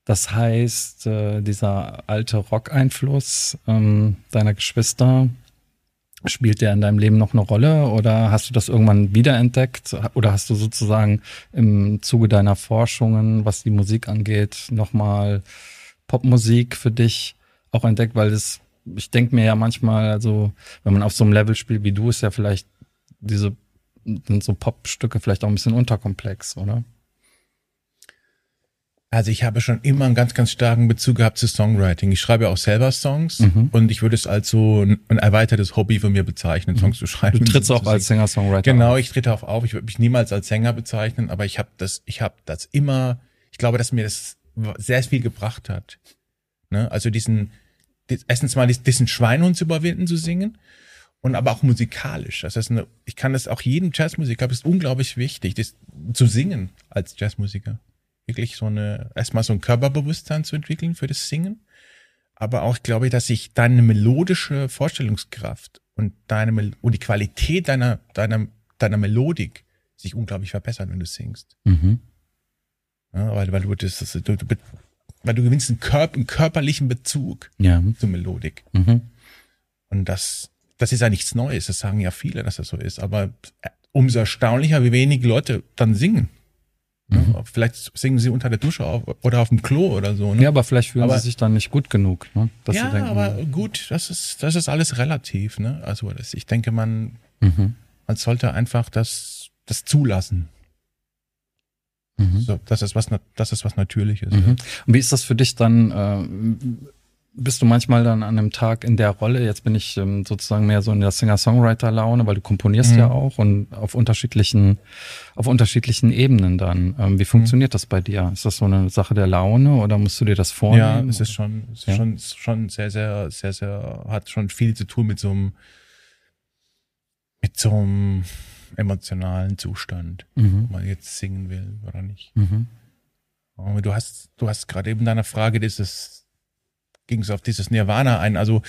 das heißt, äh, dieser alte Rock-Einfluss ähm, deiner Geschwister, spielt der in deinem Leben noch eine Rolle oder hast du das irgendwann wiederentdeckt oder hast du sozusagen im Zuge deiner Forschungen, was die Musik angeht, nochmal Popmusik für dich auch entdeckt, weil das, ich denke mir ja manchmal, also wenn man auf so einem Level spielt wie du, ist ja vielleicht diese sind so Popstücke vielleicht auch ein bisschen unterkomplex, oder? Also ich habe schon immer einen ganz, ganz starken Bezug gehabt zu Songwriting. Ich schreibe auch selber Songs Mhm. und ich würde es als so ein ein erweitertes Hobby von mir bezeichnen, Songs zu schreiben. Mhm. Du trittst auch als singen. Singer-Songwriter. Genau, ich trete auch auf. Ich würde mich niemals als Sänger bezeichnen, aber ich habe das, ich habe das immer, ich glaube, dass mir das sehr viel gebracht hat. Ne? Also diesen, die- erstens mal dies- diesen Schweinhund zu überwinden, zu singen und aber auch musikalisch. Das heißt, ich kann das auch jedem Jazzmusiker, das ist unglaublich wichtig, das zu singen als Jazzmusiker. Wirklich so eine, erstmal so ein Körperbewusstsein zu entwickeln für das Singen. Aber auch, glaube ich, dass sich deine melodische Vorstellungskraft und deine Mel und die Qualität deiner, deiner deiner Melodik sich unglaublich verbessern, wenn du singst. Mhm. Ja, weil, weil du, das, das, du, du, weil du gewinnst einen, Körper, einen körperlichen Bezug Ja. zur Melodik. Mhm. Und das, das ist ja nichts Neues. Das sagen ja viele, dass das so ist. Aber umso erstaunlicher, wie wenig Leute dann singen. Mhm. Ja, vielleicht singen sie unter der Dusche auf, oder auf dem Klo oder so. Ne? Ja, aber vielleicht fühlen Aber- sie sich dann nicht gut genug, ne? Ja denken, aber gut, das ist, das ist alles relativ. Ne? Also das, ich denke, man, Mhm. man sollte einfach das, das zulassen. Mhm. So, das ist was, das ist was Natürliches. Mhm. Und wie ist das für dich dann? Äh, bist du manchmal dann an einem Tag in der Rolle? Jetzt bin ich ähm, sozusagen mehr so in der Singer-Songwriter-Laune, weil du komponierst Mhm. ja auch und auf unterschiedlichen, auf unterschiedlichen Ebenen dann. Ähm, wie funktioniert das bei dir? Ist das so eine Sache der Laune oder musst du dir das Ja, vornehmen? es ist schon, es ist Ja. schon, schon sehr, sehr, sehr, sehr, hat schon viel zu tun mit so einem, mit so einem emotionalen Zustand, Mhm. ob man jetzt singen will oder nicht. Mhm. Aber du hast, du hast gerade eben in deiner Frage dieses, ging es auf dieses Nirvana ein. Also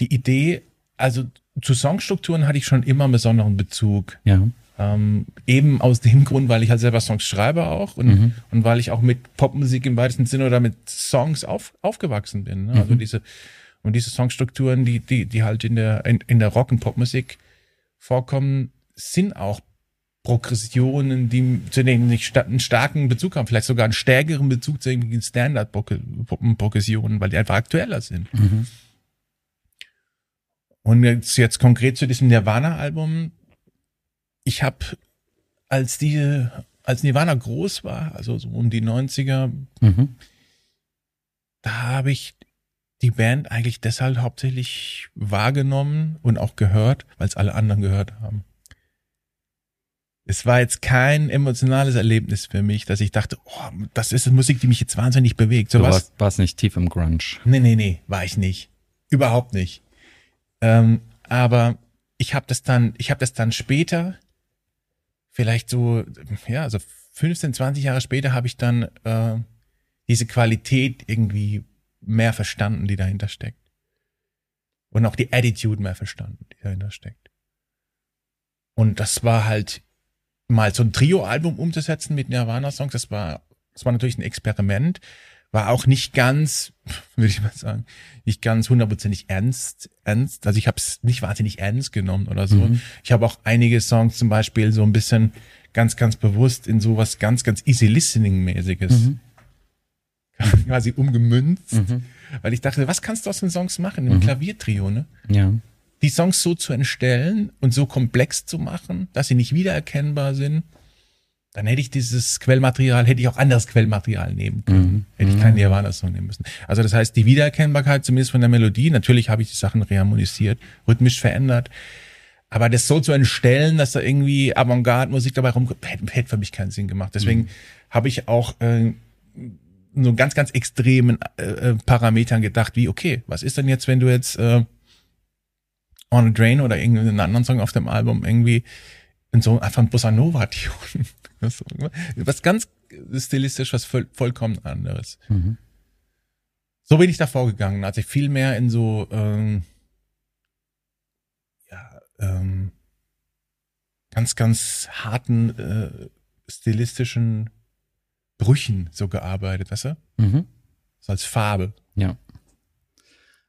die Idee, also zu Songstrukturen hatte ich schon immer einen besonderen Bezug. Ja. Ähm, eben aus dem Grund, weil ich halt selber Songs schreibe auch und, Mhm. und weil ich auch mit Popmusik im weitesten Sinne oder mit Songs auf, aufgewachsen bin. Ne? Also Mhm. diese und diese Songstrukturen, die die die halt in der in, in der Rock und Popmusik vorkommen, sind auch Progressionen, die zu denen ich einen starken Bezug haben, vielleicht sogar einen stärkeren Bezug zu irgendwelchen Standard-Progressionen, weil die einfach aktueller sind. Mhm. Und jetzt, jetzt konkret zu diesem Nirvana-Album. Ich habe, als die, als Nirvana groß war, also so um die 90er, Mhm. da habe ich die Band eigentlich deshalb hauptsächlich wahrgenommen und auch gehört, weil es alle anderen gehört haben. Es war jetzt kein emotionales Erlebnis für mich, dass ich dachte, oh, das ist Musik, die mich jetzt wahnsinnig bewegt. So Du was, warst, warst nicht tief im Grunge. Nee, nee, nee, war ich nicht. Überhaupt nicht. Ähm, aber ich habe das dann, ich habe das dann später, vielleicht so, ja, also 15, 20 Jahre später habe ich dann äh, diese Qualität irgendwie mehr verstanden, die dahinter steckt. Und auch die Attitude mehr verstanden, die dahinter steckt. Und das war halt mal so ein Trio-Album umzusetzen mit Nirvana-Songs, das war, das war natürlich ein Experiment, war auch nicht ganz, würde ich mal sagen, nicht ganz hundertprozentig ernst, ernst. Also ich habe es nicht wahnsinnig ernst genommen oder so. Mhm. Ich habe auch einige Songs zum Beispiel so ein bisschen ganz, ganz bewusst in sowas ganz, ganz easy listening-mäßiges Mhm. quasi umgemünzt, Mhm. weil ich dachte, was kannst du aus den Songs machen? Im Mhm. Klaviertrio, ne? Ja. Die Songs so zu entstellen und so komplex zu machen, dass sie nicht wiedererkennbar sind, dann hätte ich dieses Quellmaterial, hätte ich auch anderes Quellmaterial nehmen können. Mhm. Hätte ich Mhm. keinen Nirvana-Song nehmen müssen. Also das heißt, die Wiedererkennbarkeit zumindest von der Melodie, natürlich habe ich die Sachen reharmonisiert, rhythmisch verändert, aber das so zu entstellen, dass da irgendwie Avantgarde-Musik dabei rumkommt, hätte, hätte für mich keinen Sinn gemacht. Deswegen Mhm. habe ich auch äh, so ganz, ganz extremen äh, äh, Parametern gedacht, wie, okay, was ist denn jetzt, wenn du jetzt äh, On a Drain oder irgendeinen anderen Song auf dem Album irgendwie in so einfach ein Bossa Nova Tune. Was ganz stilistisch, was voll, vollkommen anderes. Mhm. So bin ich da vorgegangen, als ich viel mehr in so ähm, ja, ähm, ganz, ganz harten äh, stilistischen Brüchen so gearbeitet, weißt du? Mhm. So als Farbe. Ja.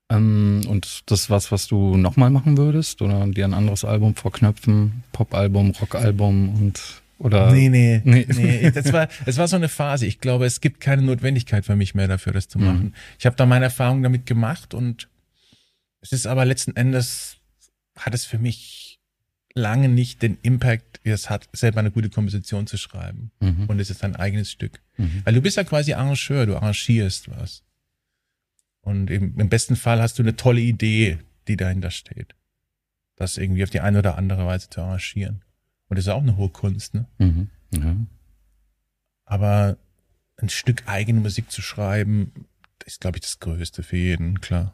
Ähm, und das ist was, was du nochmal machen würdest? Oder dir ein anderes Album vorknöpfen? Pop-Album, Rock-Album und oder Nee, nee, Nee. nee. Das war, es war so eine Phase. Ich glaube, es gibt keine Notwendigkeit für mich mehr dafür, das zu Mhm. machen. Ich habe da meine Erfahrung damit gemacht und es ist aber letzten Endes, hat es für mich lange nicht den Impact, wie es hat, selber eine gute Komposition zu schreiben. Mhm. Und es ist ein eigenes Stück. Mhm. Weil du bist ja quasi Arrangeur, du arrangierst was. Und im, im besten Fall hast du eine tolle Idee, die dahinter steht. Das irgendwie auf die eine oder andere Weise zu arrangieren. Und das ist auch eine hohe Kunst, ne? Mhm. Ja. Aber ein Stück eigene Musik zu schreiben, ist, glaube ich, das Größte für jeden, klar.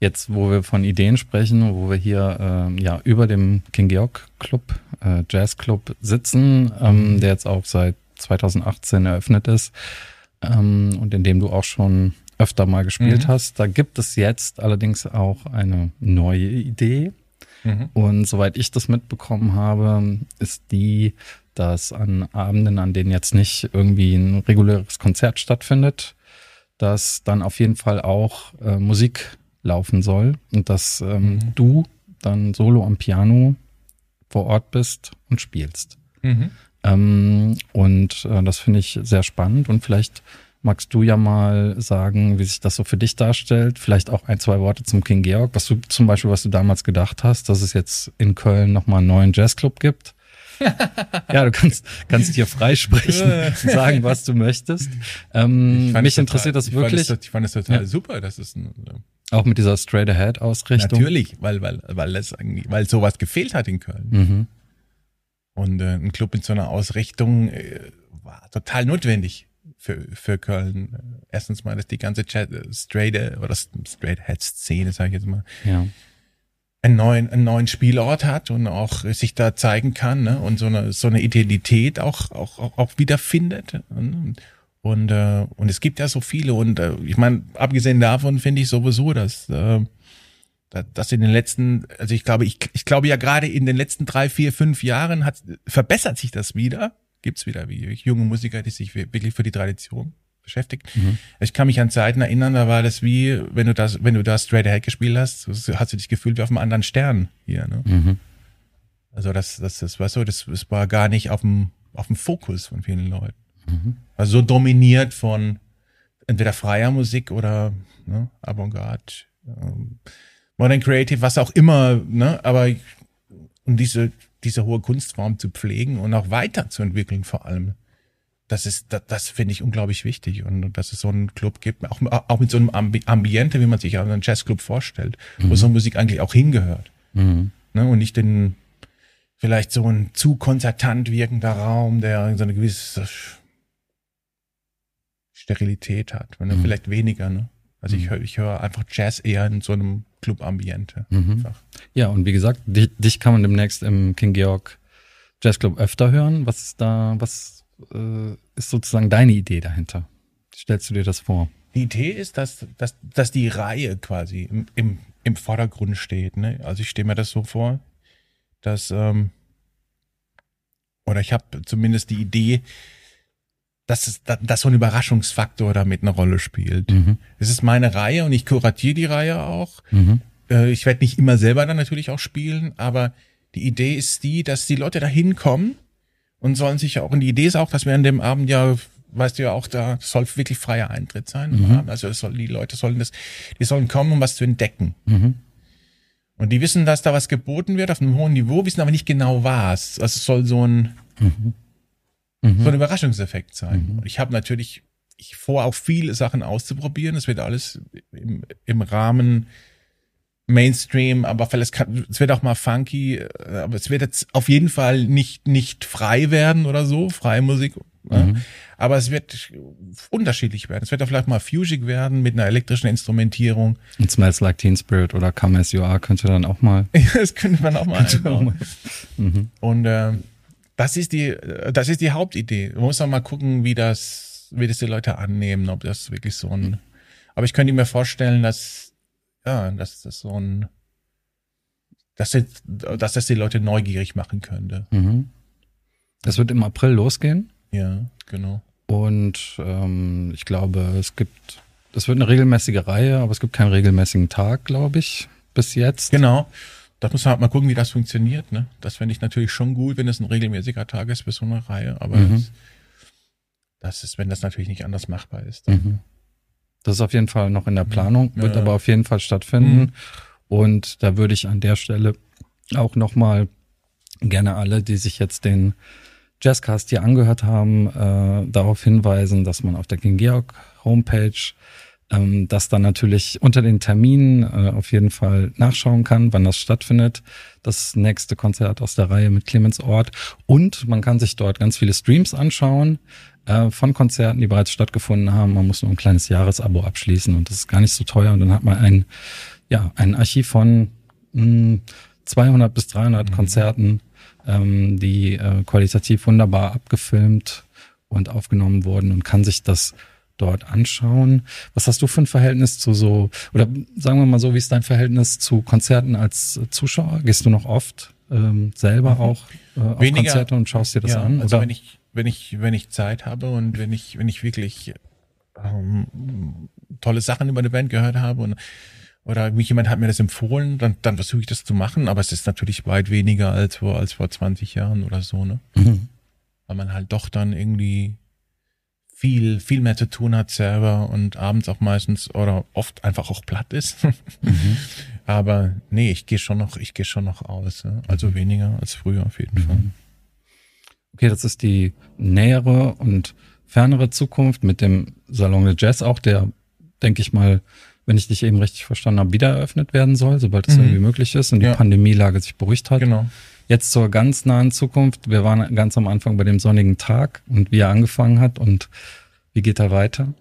Jetzt, wo wir von Ideen sprechen, wo wir hier ähm, ja über dem King Georg Club, äh, Jazz Club sitzen, ähm, der jetzt auch seit 2018 eröffnet ist ähm, und in dem du auch schon öfter mal gespielt Mhm. hast. Da gibt es jetzt allerdings auch eine neue Idee. Mhm. Und soweit ich das mitbekommen habe, ist die, dass an Abenden, an denen jetzt nicht irgendwie ein reguläres Konzert stattfindet, dass dann auf jeden Fall auch äh, Musik laufen soll und dass ähm, mhm. du dann solo am Piano vor Ort bist und spielst. Mhm. Ähm, und äh, das finde ich sehr spannend und vielleicht magst du ja mal sagen, wie sich das so für dich darstellt. Vielleicht auch ein, zwei Worte zum King Georg, was du zum Beispiel, was du damals gedacht hast, dass es jetzt in Köln nochmal einen neuen Jazzclub gibt. ja, du kannst, kannst hier freisprechen, sagen, was du möchtest. Ähm, mich total, interessiert das wirklich. Fand ich fand es total ja. super, dass es ein, auch mit dieser Straight Ahead Ausrichtung. Natürlich, weil weil weil es weil sowas gefehlt hat in Köln. Mhm. Und äh, ein Club mit so einer Ausrichtung äh, war total notwendig für für Köln. Erstens mal, dass die ganze Chat, äh, Straight äh, oder Straight Ahead Szene, sage ich jetzt mal. Ja einen neuen, einen neuen Spielort hat und auch sich da zeigen kann ne? und so eine, so eine Identität auch, auch, auch, auch wiederfindet. Ne? Und, äh, und es gibt ja so viele und äh, ich meine, abgesehen davon finde ich sowieso, dass, äh, dass in den letzten, also ich glaube, ich, ich glaube ja gerade in den letzten drei, vier, fünf Jahren hat, verbessert sich das wieder. Gibt's wieder wie junge Musiker, die sich wirklich für die Tradition beschäftigt. Mhm. Ich kann mich an Zeiten erinnern, da war das wie, wenn du das, wenn du da Straight Ahead gespielt hast, hast du dich gefühlt wie auf einem anderen Stern hier. Ne? Mhm. Also das, das, das war so, das, das war gar nicht auf dem, auf dem Fokus von vielen Leuten. Mhm. Also so dominiert von entweder freier Musik oder ne, Avantgarde, ähm, Modern Creative, was auch immer, ne, aber um diese, diese hohe Kunstform zu pflegen und auch weiterzuentwickeln vor allem das ist, das, das finde ich unglaublich wichtig und dass es so einen Club gibt, auch, auch mit so einem Ambi Ambiente, wie man sich einen Jazzclub vorstellt, mhm. wo so Musik eigentlich auch hingehört. Mhm. Ne, und nicht den, vielleicht so ein zu konzertant wirkender Raum, der so eine gewisse Sterilität hat. Ne? Mhm. Vielleicht weniger, ne? Also ich mhm. höre ich hör einfach Jazz eher in so einem Club-Ambiente. Mhm. Ja, und wie gesagt, dich, dich kann man demnächst im King Georg Jazzclub öfter hören. Was ist da, was äh, ist sozusagen deine Idee dahinter? Stellst du dir das vor? Die Idee ist, dass, dass, dass die Reihe quasi im, im, im Vordergrund steht. Ne? Also ich stelle mir das so vor, dass, ähm, oder ich habe zumindest die Idee, dass, es, dass so ein Überraschungsfaktor damit eine Rolle spielt. Mhm. Es ist meine Reihe und ich kuratiere die Reihe auch. Mhm. Äh, ich werde nicht immer selber dann natürlich auch spielen, aber die Idee ist die, dass die Leute da hinkommen und sollen sich auch, und die Idee ist auch, dass wir an dem Abend ja, weißt du ja auch, da soll wirklich freier Eintritt sein. Mhm. Also soll, die Leute sollen das, die sollen kommen, um was zu entdecken. Mhm. Und die wissen, dass da was geboten wird auf einem hohen Niveau, wissen aber nicht genau was. Also es soll so ein, mhm. So ein Überraschungseffekt sein. Mhm. Und ich habe natürlich, ich vor auch viele Sachen auszuprobieren. Es wird alles im, im Rahmen Mainstream, aber vielleicht kann, es wird auch mal funky, äh, aber es wird jetzt auf jeden Fall nicht nicht frei werden oder so, freie Musik. Ne? Mhm. Aber es wird unterschiedlich werden. Es wird auch vielleicht mal fusig werden mit einer elektrischen Instrumentierung. Und Smells Like Teen Spirit oder Come As You Are könnte dann auch mal. ja, das könnte man auch mal. Auch mal. Mhm. Und äh, das ist die, das ist die Hauptidee. Man muss auch mal gucken, wie das, wie das die Leute annehmen, ob das wirklich so ein. Aber ich könnte mir vorstellen, dass ja, dass das so ein, dass das, dass das die Leute neugierig machen könnte. Mhm. Das wird im April losgehen. Ja, genau. Und ähm, ich glaube, es gibt, das wird eine regelmäßige Reihe, aber es gibt keinen regelmäßigen Tag, glaube ich, bis jetzt. Genau. Da muss man halt mal gucken, wie das funktioniert. Ne? Das fände ich natürlich schon gut, wenn es ein regelmäßiger Tag ist für so eine Reihe. Aber mhm. das, das, ist, wenn das natürlich nicht anders machbar ist. Mhm. Das ist auf jeden Fall noch in der Planung, wird ja. aber auf jeden Fall stattfinden. Mhm. Und da würde ich an der Stelle auch nochmal gerne alle, die sich jetzt den Jazzcast hier angehört haben, äh, darauf hinweisen, dass man auf der King Georg Homepage ähm, das dann natürlich unter den Terminen äh, auf jeden Fall nachschauen kann, wann das stattfindet. Das nächste Konzert aus der Reihe mit Clemens Ort. Und man kann sich dort ganz viele Streams anschauen äh, von Konzerten, die bereits stattgefunden haben. Man muss nur ein kleines Jahresabo abschließen und das ist gar nicht so teuer. Und dann hat man ein, ja, ein Archiv von mh, 200 bis 300 mhm. Konzerten, ähm, die äh, qualitativ wunderbar abgefilmt und aufgenommen wurden und kann sich das dort anschauen. Was hast du für ein Verhältnis zu so, oder sagen wir mal so, wie ist dein Verhältnis zu Konzerten als Zuschauer? Gehst du noch oft ähm, selber mhm. auch äh, auf Weniger, Konzerte und schaust dir das ja, an? Also oder? wenn ich, wenn ich, wenn ich Zeit habe und wenn ich, wenn ich wirklich ähm, tolle Sachen über eine Band gehört habe und oder mich jemand hat mir das empfohlen, dann, dann versuche ich das zu machen, aber es ist natürlich weit weniger als vor, als vor 20 Jahren oder so, ne? Mhm. Weil man halt doch dann irgendwie viel, viel mehr zu tun hat selber und abends auch meistens oder oft einfach auch platt ist. mhm. Aber nee, ich gehe schon noch, ich gehe schon noch aus. Ja? Also mhm. weniger als früher auf jeden mhm. Fall. Okay, das ist die nähere und fernere Zukunft mit dem Salon de Jazz auch, der, denke ich mal, wenn ich dich eben richtig verstanden habe, wieder eröffnet werden soll, sobald es mhm. irgendwie möglich ist und die ja. Pandemielage sich beruhigt hat. Genau. Jetzt zur ganz nahen Zukunft. Wir waren ganz am Anfang bei dem sonnigen Tag und wie er angefangen hat und wie geht er weiter?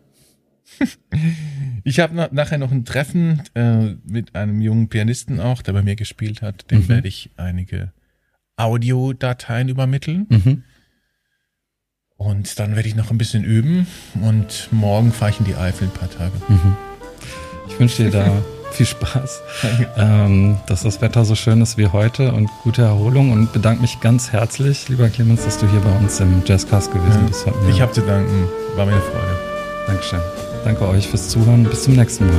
Ich habe nachher noch ein Treffen äh, mit einem jungen Pianisten auch, der bei mir gespielt hat. Dem mhm. werde ich einige Audiodateien übermitteln. Mhm. Und dann werde ich noch ein bisschen üben und morgen fahre ich in die Eifel ein paar Tage. Mhm. Ich wünsche dir da viel Spaß, ähm, dass das Wetter so schön ist wie heute und gute Erholung und bedanke mich ganz herzlich, lieber Clemens, dass du hier bei uns im Jazzcast gewesen bist. ich habe zu danken, war mir eine Freude. Dankeschön. Danke euch fürs Zuhören. Bis zum nächsten Mal.